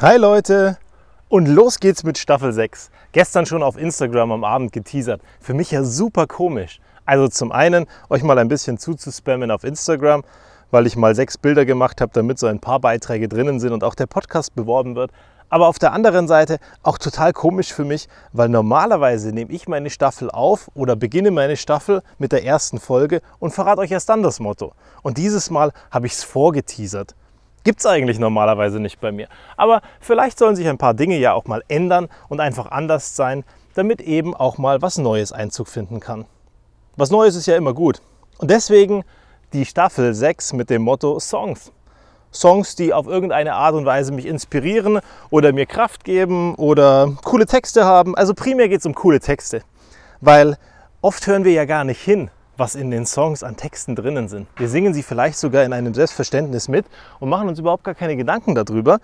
Hi Leute! Und los geht's mit Staffel 6. Gestern schon auf Instagram am Abend geteasert. Für mich ja super komisch. Also zum einen euch mal ein bisschen zuzuspammen auf Instagram, weil ich mal sechs Bilder gemacht habe, damit so ein paar Beiträge drinnen sind und auch der Podcast beworben wird. Aber auf der anderen Seite auch total komisch für mich, weil normalerweise nehme ich meine Staffel auf oder beginne meine Staffel mit der ersten Folge und verrate euch erst dann das Motto. Und dieses Mal habe ich es vorgeteasert. Gibt es eigentlich normalerweise nicht bei mir. Aber vielleicht sollen sich ein paar Dinge ja auch mal ändern und einfach anders sein, damit eben auch mal was Neues Einzug finden kann. Was Neues ist ja immer gut. Und deswegen die Staffel 6 mit dem Motto Songs. Songs, die auf irgendeine Art und Weise mich inspirieren oder mir Kraft geben oder coole Texte haben. Also primär geht es um coole Texte, weil oft hören wir ja gar nicht hin, was in den Songs an Texten drinnen sind. Wir singen sie vielleicht sogar in einem Selbstverständnis mit und machen uns überhaupt gar keine Gedanken darüber.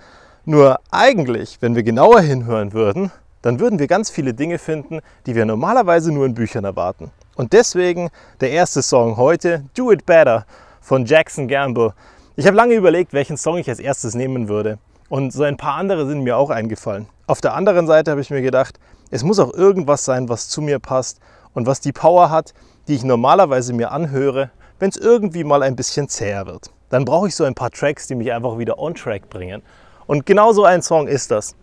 Nur eigentlich, wenn wir genauer hinhören würden, dann würden wir ganz viele Dinge finden, die wir normalerweise nur in Büchern erwarten. Und deswegen der erste Song heute, Do It Better von Jackson Gamble. Ich habe lange überlegt, welchen Song ich als erstes nehmen würde. Und so ein paar andere sind mir auch eingefallen. Auf der anderen Seite habe ich mir gedacht, es muss auch irgendwas sein, was zu mir passt und was die Power hat, die ich normalerweise mir anhöre, wenn es irgendwie mal ein bisschen zäher wird. Dann brauche ich so ein paar Tracks, die mich einfach wieder on track bringen. Und genau so ein Song ist das.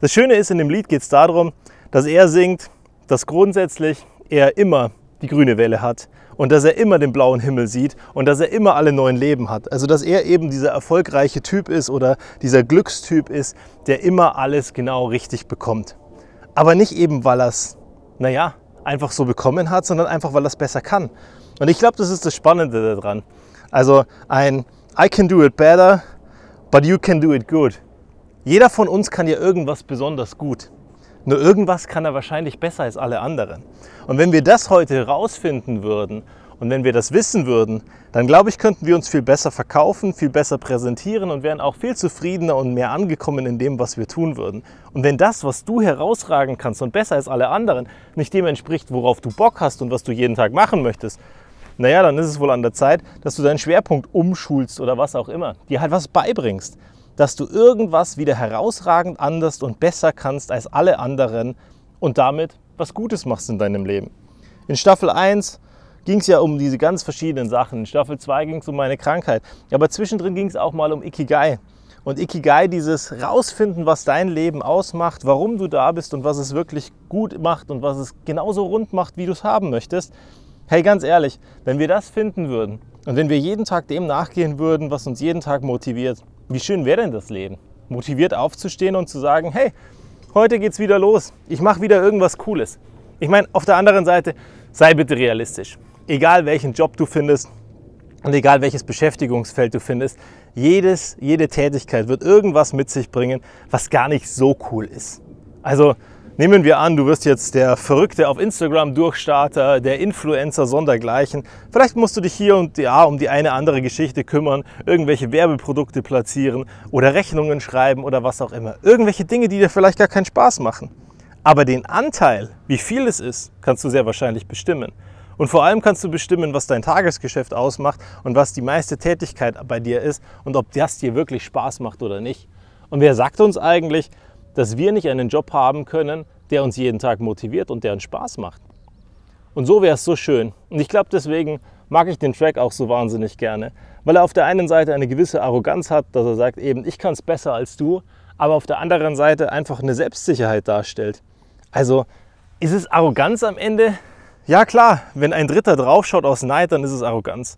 Das Schöne ist, in dem Lied geht es darum, dass er singt, dass grundsätzlich er immer die grüne Welle hat und dass er immer den blauen Himmel sieht und dass er immer alle neuen Leben hat. Also dass er eben dieser erfolgreiche Typ ist oder dieser Glückstyp ist, der immer alles genau richtig bekommt. Aber nicht eben, weil er es, naja, einfach so bekommen hat, sondern einfach, weil er es besser kann. Und ich glaube, das ist das Spannende daran. Also ein I can do it better, but you can do it good. Jeder von uns kann ja irgendwas besonders gut. Nur irgendwas kann er wahrscheinlich besser als alle anderen. Und wenn wir das heute herausfinden würden und wenn wir das wissen würden, dann glaube ich, könnten wir uns viel besser verkaufen, viel besser präsentieren und wären auch viel zufriedener und mehr angekommen in dem, was wir tun würden. Und wenn das, was du herausragen kannst und besser als alle anderen, nicht dem entspricht, worauf du Bock hast und was du jeden Tag machen möchtest, naja, dann ist es wohl an der Zeit, dass du deinen Schwerpunkt umschulst oder was auch immer, dir halt was beibringst, dass du irgendwas wieder herausragend anders und besser kannst als alle anderen und damit was Gutes machst in deinem Leben. In Staffel 1 ging es ja um diese ganz verschiedenen Sachen. In Staffel 2 ging es um meine Krankheit. Aber zwischendrin ging es auch mal um Ikigai. Und Ikigai, dieses Rausfinden, was dein Leben ausmacht, warum du da bist und was es wirklich gut macht und was es genauso rund macht, wie du es haben möchtest. Hey, ganz ehrlich, wenn wir das finden würden und wenn wir jeden Tag dem nachgehen würden, was uns jeden Tag motiviert, wie schön wäre denn das Leben? Motiviert aufzustehen und zu sagen, hey, heute geht's wieder los. Ich mache wieder irgendwas Cooles. Ich meine, auf der anderen Seite, sei bitte realistisch egal welchen Job du findest und egal welches Beschäftigungsfeld du findest, jedes, jede Tätigkeit wird irgendwas mit sich bringen, was gar nicht so cool ist. Also nehmen wir an, du wirst jetzt der Verrückte auf Instagram Durchstarter, der Influencer sondergleichen. Vielleicht musst du dich hier und da um die eine andere Geschichte kümmern, irgendwelche Werbeprodukte platzieren oder Rechnungen schreiben oder was auch immer. Irgendwelche Dinge, die dir vielleicht gar keinen Spaß machen. Aber den Anteil, wie viel es ist, kannst du sehr wahrscheinlich bestimmen. Und vor allem kannst du bestimmen, was dein Tagesgeschäft ausmacht und was die meiste Tätigkeit bei dir ist und ob das dir wirklich Spaß macht oder nicht. Und wer sagt uns eigentlich, dass wir nicht einen Job haben können, der uns jeden Tag motiviert und der uns Spaß macht? Und so wäre es so schön. Und ich glaube, deswegen mag ich den Track auch so wahnsinnig gerne, weil er auf der einen Seite eine gewisse Arroganz hat, dass er sagt eben, ich kann es besser als du, aber auf der anderen Seite einfach eine Selbstsicherheit darstellt. Also ist es Arroganz am Ende? Ja klar, wenn ein Dritter draufschaut aus Neid, dann ist es Arroganz.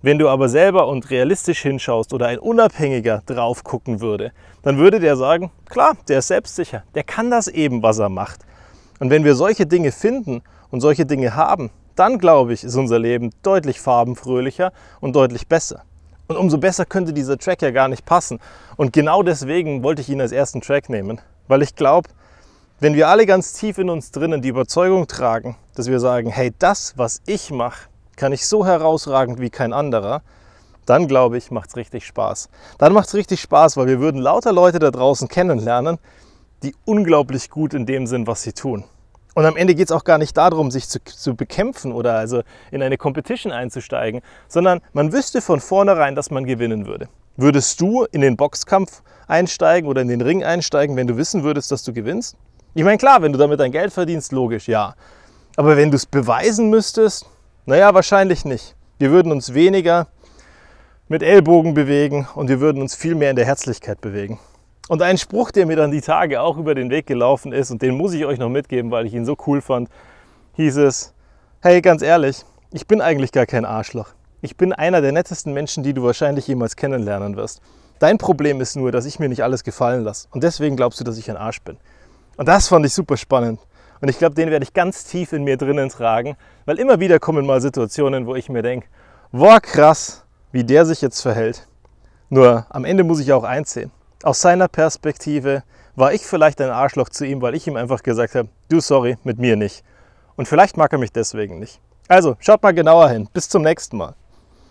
Wenn du aber selber und realistisch hinschaust oder ein Unabhängiger drauf gucken würde, dann würde der sagen, klar, der ist selbstsicher, der kann das eben, was er macht. Und wenn wir solche Dinge finden und solche Dinge haben, dann glaube ich, ist unser Leben deutlich farbenfröhlicher und deutlich besser. Und umso besser könnte dieser Track ja gar nicht passen. Und genau deswegen wollte ich ihn als ersten Track nehmen, weil ich glaube, wenn wir alle ganz tief in uns drinnen die Überzeugung tragen, dass wir sagen, hey, das, was ich mache, kann ich so herausragend wie kein anderer, dann glaube ich, macht es richtig Spaß. Dann macht es richtig Spaß, weil wir würden lauter Leute da draußen kennenlernen, die unglaublich gut in dem sind, was sie tun. Und am Ende geht es auch gar nicht darum, sich zu, zu, bekämpfen oder also in eine Competition einzusteigen, sondern man wüsste von vornherein, dass man gewinnen würde. Würdest du in den Boxkampf einsteigen oder in den Ring einsteigen, wenn du wissen würdest, dass du gewinnst? Ich meine, klar, wenn du damit dein Geld verdienst, logisch, ja. Aber wenn du es beweisen müsstest, naja, wahrscheinlich nicht. Wir würden uns weniger mit Ellbogen bewegen und wir würden uns viel mehr in der Herzlichkeit bewegen. Und ein Spruch, der mir dann die Tage auch über den Weg gelaufen ist, und den muss ich euch noch mitgeben, weil ich ihn so cool fand, hieß es, hey, ganz ehrlich, ich bin eigentlich gar kein Arschloch. Ich bin einer der nettesten Menschen, die du wahrscheinlich jemals kennenlernen wirst. Dein Problem ist nur, dass ich mir nicht alles gefallen lasse. Und deswegen glaubst du, dass ich ein Arsch bin. Und das fand ich super spannend. Und ich glaube, den werde ich ganz tief in mir drinnen tragen, weil immer wieder kommen mal Situationen, wo ich mir denke, boah, krass, wie der sich jetzt verhält. Nur am Ende muss ich auch einsehen. Aus seiner Perspektive war ich vielleicht ein Arschloch zu ihm, weil ich ihm einfach gesagt habe, du sorry, mit mir nicht. Und vielleicht mag er mich deswegen nicht. Also, schaut mal genauer hin. Bis zum nächsten Mal.